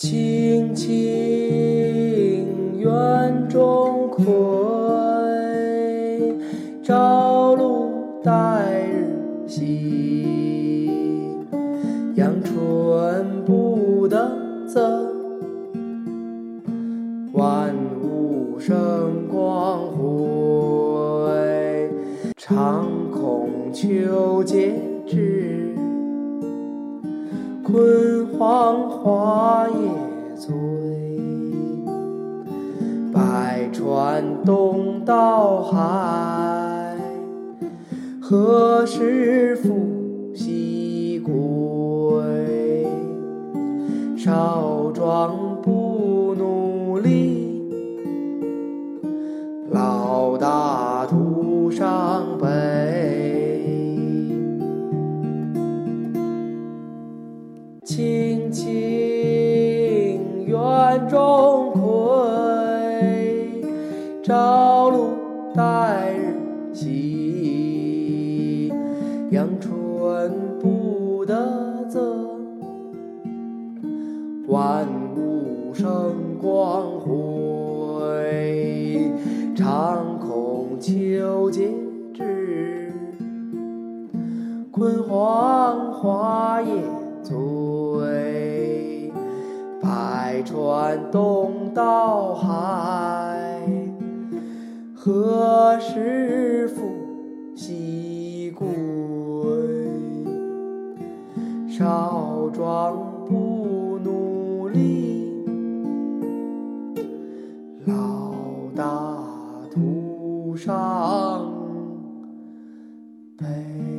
青青园中葵朝露待日晞阳春布德泽万物生光辉常恐秋节至焜黄华醉。百川东到海，何时复西归？少壮不努力，老大徒伤悲。青青园中葵，朝露待日晞。阳春布德泽，万物生光辉。常恐秋节至，焜黄华百川东到海，何时复西归？少壮不努力，老大徒伤悲。